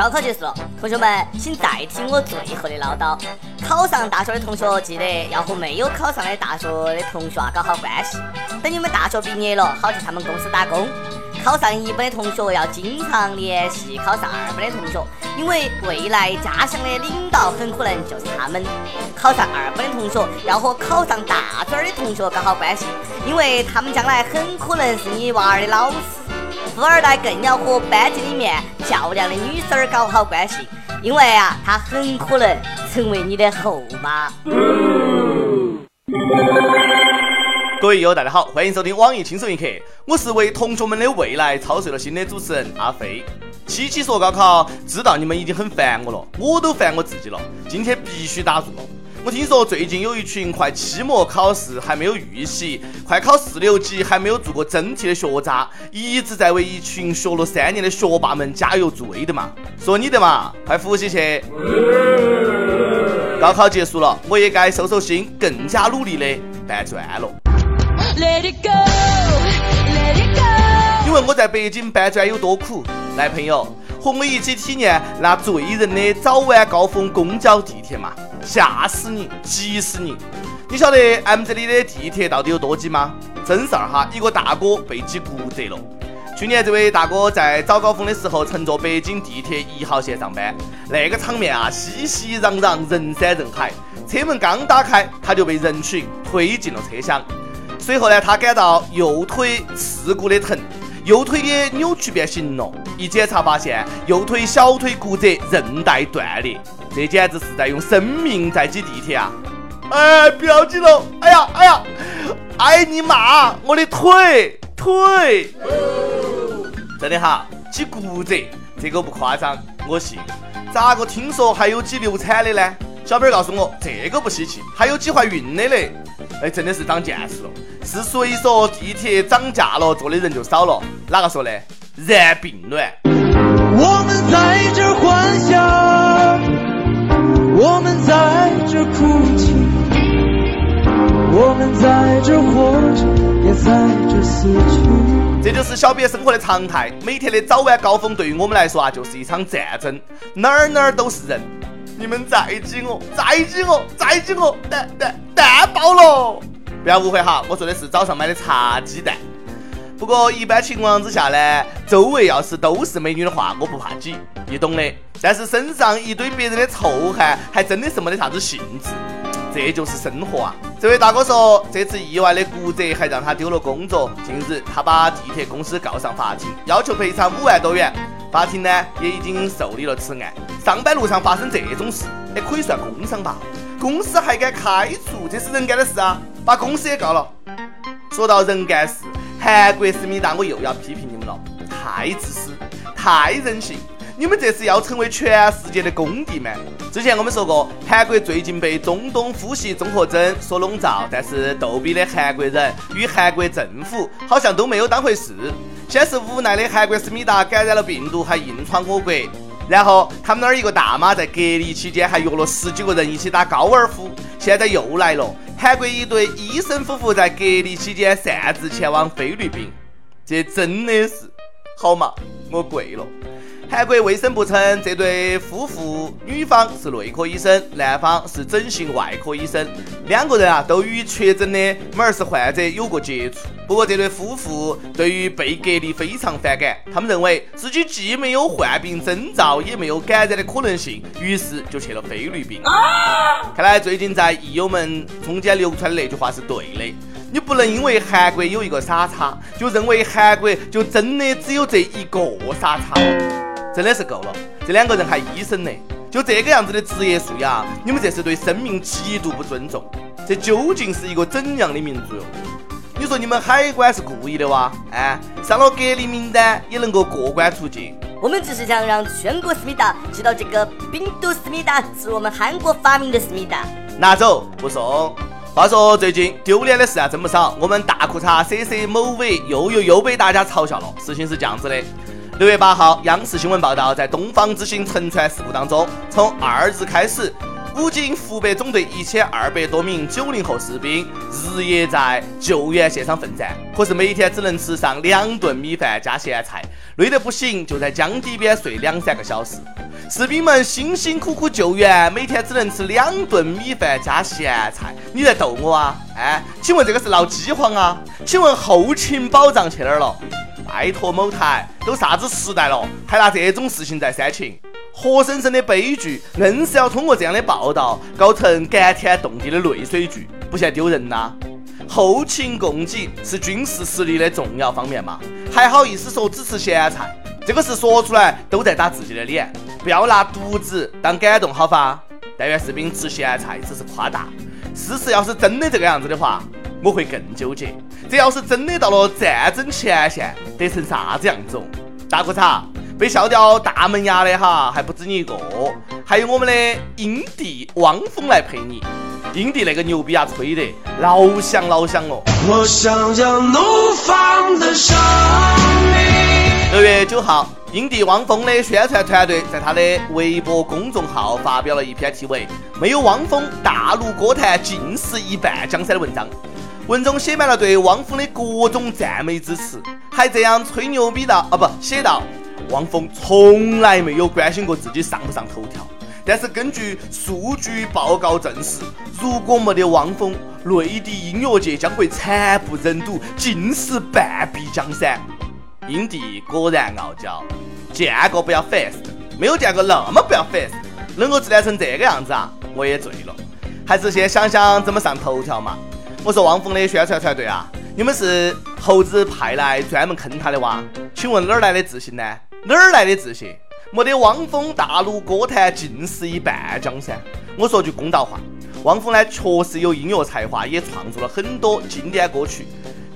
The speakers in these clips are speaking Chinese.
高考结束了，同学们，请再听我最后的唠叨。考上大学的同学，记得要和没有考上的大学的同学啊搞好关系。等你们大学毕业了，好去他们公司打工。考上一本的同学要经常联系考上二本的同学，因为未来家乡的领导很可能就是他们。考上二本的同学要和考上大专的同学搞好关系，因为他们将来很可能是你娃儿的老师。富二代更要和班级里面漂亮的女生搞好关系，因为啊，她很可能成为你的后妈。各位友，大家好，欢迎收听网易轻松一刻，我是为同学们的未来操碎了心的主持人阿飞。七七说高考，知道你们已经很烦我了，我都烦我自己了，今天必须打住了。我听说最近有一群快期末考试还没有预习，快考四六级还没有做过真题的学渣，一直在为一群学了三年的学霸们加油助威的嘛？说你的嘛，快复习去。高考结束了，我也该收收心，更加努力的搬砖了。因为我在北京搬砖有多苦？来，朋友，和我一起体验那醉人的早晚高峰公交地铁嘛，吓死你，急死你！你晓得 M 这里的地铁到底有多挤吗？真事儿哈，一个大哥被挤骨折了。去年这位大哥在早高峰的时候乘坐北京地铁一号线上班，那个场面啊，熙熙攘攘，人山人海。车门刚打开，他就被人群推进了车厢。随后呢，他感到右腿刺骨的疼，右腿也扭曲变形了。一检查发现，右腿小腿骨折，韧带断裂。这简直是在用生命在挤地铁啊！哎，不要挤了！哎呀，哎呀，哎你妈！我的腿腿！真的哈，挤骨折这个不夸张，我信。咋个听说还有挤流产的呢？小编告诉我，这个不稀奇，还有挤怀孕的嘞。哎，真的是长见识了。是谁说地铁涨价了，坐的人就少了？哪个说的？然并卵。我们在这幻想，我们在这哭泣，我们在这活着，也在这死去。这就是小编生活的常态。每天的早晚高峰，对于我们来说啊，就是一场战争，哪儿哪儿都是人。你们再挤我，再挤我，再挤我，蛋蛋蛋爆了！不要误会哈，我说的是早上买的茶鸡蛋。不过一般情况之下呢，周围要是都是美女的话，我不怕挤，你懂的。但是身上一堆别人的臭汗，还真的是没得啥子兴致。这就是生活啊！这位大哥说，这次意外的骨折还让他丢了工作。近日，他把地铁公司告上法庭，要求赔偿五万多元。法庭呢，也已经受理了此案。上班路上发生这种事，也，可以算工伤吧？公司还敢开除，这是人干的事啊！把公司也告了。说到人干事，韩国思密达，我又要批评你们了，太自私，太任性。你们这是要成为全世界的公敌吗？之前我们说过，韩国最近被中东呼吸综合征所笼罩，但是逗比的韩国人与韩国政府好像都没有当回事。先是无奈的韩国思密达感染了病毒，还硬闯我国，然后他们那儿一个大妈在隔离期间还约了十几个人一起打高尔夫，现在又来了。韩国一对医生夫妇在隔离期间擅自前往菲律宾，这真的是好嘛？我跪了。韩国卫生部称，这对夫妇女方是内科医生，男方是整形外科医生，两个人啊都与确诊的 MERS 患者有过接触。不过这对夫妇对于被隔离非常反感，他们认为自己既没有患病征兆，也没有感染的可能性，于是就去了菲律宾。看来最近在益友们中间流传的那句话是对的，你不能因为韩国有一个傻叉，就认为韩国就真的只有这一个傻叉。真的是够了，这两个人还医生呢，就这个样子的职业素养，你们这是对生命极度不尊重。这究竟是一个怎样的民族哟？你说你们海关是故意的哇？哎，上了隔离名单也能够过关出境？我们只是想让全国思密达知道，这个病毒思密达是我们韩国发明的思密达。拿走不送。话说最近丢脸的事啊真不少，我们大裤衩 C C 某伟又又又被大家嘲笑了。事情是这样子的。六月八号，央视新闻报道，在东方之星沉船事故当中，从二日开始，武警湖北总队一千二百多名九零后士兵日夜在救援现场奋战，可是每天只能吃上两顿米饭加咸菜，累得不行，就在江底边睡两三个小时。士兵们辛辛苦苦救援，每天只能吃两顿米饭加咸菜，你在逗我啊？哎，请问这个是闹饥荒啊？请问后勤保障去哪儿了？拜托某台，都啥子时代了，还拿这种事情在煽情？活生生的悲剧，硬是要通过这样的报道搞成感天动地的泪水剧，不嫌丢人呐？后勤供给是军事实力的重要方面嘛？还好意思说只吃咸菜？这个事说出来都在打自己的脸。不要拿独子当感动，好吧？但愿士兵吃咸菜只是夸大，事实要是真的这个样子的话，我会更纠结。这要是真的到了战争前线，得成啥子样子？大裤衩被笑掉大门牙的哈，还不止你一个，还有我们的英帝汪峰来陪你。英帝那个牛逼啊，吹得老响老响了。我想要怒放的生命。六月九号。英帝汪峰的宣传团队在他的微博公众号发表了一篇题为“没有汪峰，大陆歌坛尽是一半江山”的文章。文中写满了对汪峰的各种赞美之词，还这样吹牛逼到啊不，写道：汪峰从来没有关心过自己上不上头条，但是根据数据报告证实，如果没得汪峰，内地音乐界将会惨不忍睹，尽是半壁江山。英帝果然傲娇，见过不要烦死，没有见过那么不要烦死，能够自恋成这个样子啊，我也醉了。还是先想想怎么上头条嘛。我说汪峰的宣传团队啊，你们是猴子派来专门坑他的哇？请问哪儿来的自信呢？哪儿来的自信？没得汪峰，大陆歌坛尽是一半江山。我说句公道话，汪峰呢确实有音乐才华，也创作了很多经典歌曲。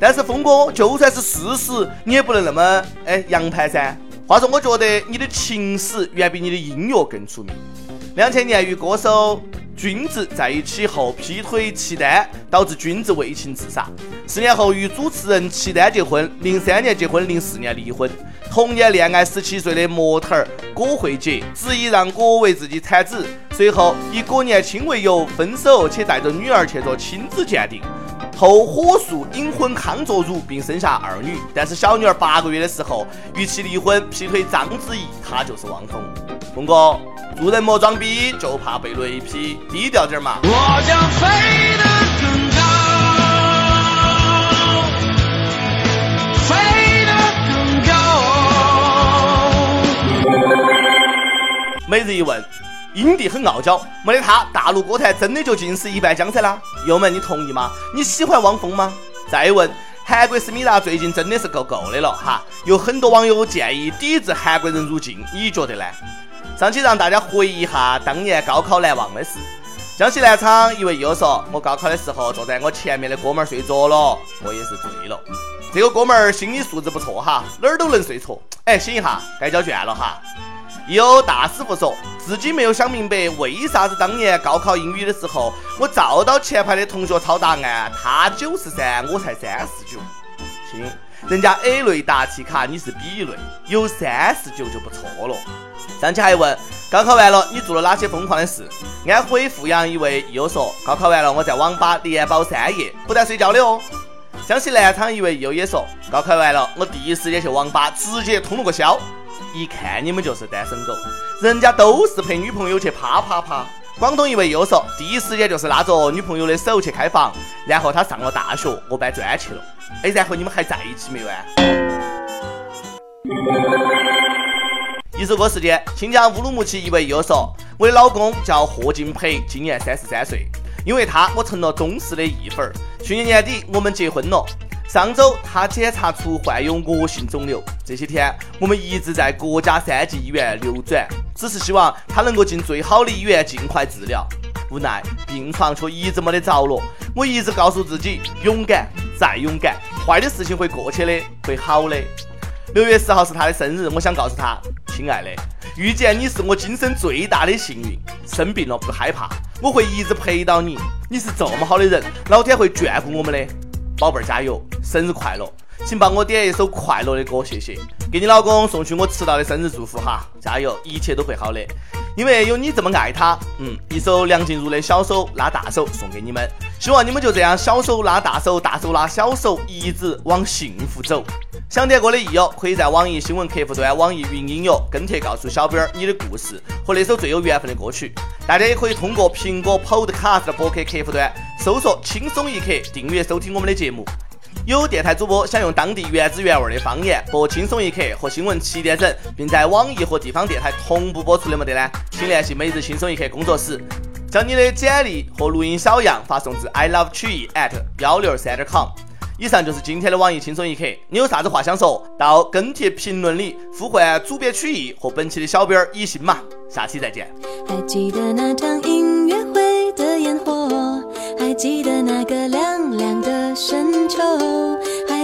但是峰哥，就算是事实，你也不能那么哎洋盘噻。话说，我觉得你的情史远比你的音乐更出名。两千年与歌手君子在一起后劈腿契丹，导致君子为情自杀。四年后与主持人契丹结婚，零三年结婚，零四年离婚。同年恋爱十七岁的模特儿郭慧杰，执意让郭为自己产子，随后以郭年轻为由分手，且带着女儿去做亲子鉴定。后火速隐婚康作儒，并生下二女。但是小女儿八个月的时候，与其离婚，劈腿章子怡，她就是汪峰。峰哥，做人莫装逼，就怕被雷劈，低调点嘛。我将飞得更高，飞得更高。每日一问。英帝很傲娇，没得他，大陆歌坛真的就尽是一半江山啦。友们，你同意吗？你喜欢汪峰吗？再问，韩国思密达最近真的是够够的了哈，有很多网友建议抵制韩国人入境，你觉得呢？上期让大家回忆一下当年高考难忘的事。江西南昌一位友说，我高考的时候坐在我前面的哥们儿睡着了，我也是醉了。这个哥们儿心理素质不错哈，哪儿都能睡着。哎，醒一下，该交卷了哈。有大师傅说自己没有想明白，为啥子当年高考英语的时候，我照到前排的同学抄答案，他九十三，我才三十九。亲，人家 A 类答题卡，你是 B 类，有三十九就不错了。上期还问高考完了你做了哪些疯狂的事？安徽阜阳一位友说，高考完了我在网吧连包三夜，不带睡觉的哦。江西南昌一位友也说，高考完了我第一时间去网吧，直接通了个宵。一看你们就是单身狗，人家都是陪女朋友去啪啪啪。广东一位又说，第一时间就是拉着女朋友的手去开房，然后他上了大学，我搬砖去了。哎，然后你们还在一起没有啊？一首歌时间，新疆乌鲁木齐一位又说，我的老公叫霍敬培，今年三十三岁，因为他我成了忠实的义粉儿。去年年底我们结婚了。上周他检查出患有恶性肿瘤，这些天我们一直在国家三级医院流转，只是希望他能够进最好的医院尽快治疗。无奈病床却一直没得着落，我一直告诉自己勇敢再勇敢，坏的事情会过去的，会好的。六月十号是他的生日，我想告诉他，亲爱的，遇见你是我今生最大的幸运。生病了不害怕，我会一直陪到你。你是这么好的人，老天会眷顾我们的。宝贝儿加油，生日快乐！请帮我点一首快乐的歌，谢谢。给你老公送去我迟到的生日祝福哈，加油，一切都会好的。因为有你这么爱他，嗯，一首梁静茹的小手拉大手送给你们，希望你们就这样小手拉大手，大手拉小手，一直往幸福走。想点歌的益友，可以在网易新闻客户端、网易云音乐跟帖告诉小编你的故事和那首最有缘分的歌曲。大家也可以通过苹果 Podcast 的播客客户端搜索“轻松一刻”，订阅收听我们的节目。有电台主播想用当地原汁原味的方言播《轻松一刻》和新闻七点整，并在网易和地方电台同步播出的没得呢？请联系每日轻松一刻工作室，将你的简历和录音小样发送至 i love 曲艺 at 幺六三点 com。以上就是今天的网易轻松一刻，你有啥子话想说到跟帖评论里呼唤主编曲艺和本期的小编一心嘛？下期再见。还记得那场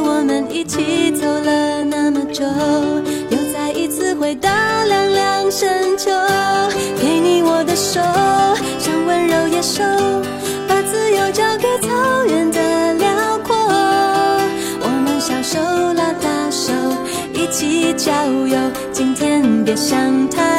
我们一起走了那么久，又再一次回到凉凉深秋，给你我的手，像温柔野兽，把自由交给草原的辽阔。我们小手拉大手，一起郊游。今天别想太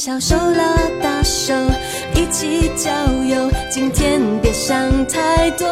小手拉大手，一起郊游，今天别想太多。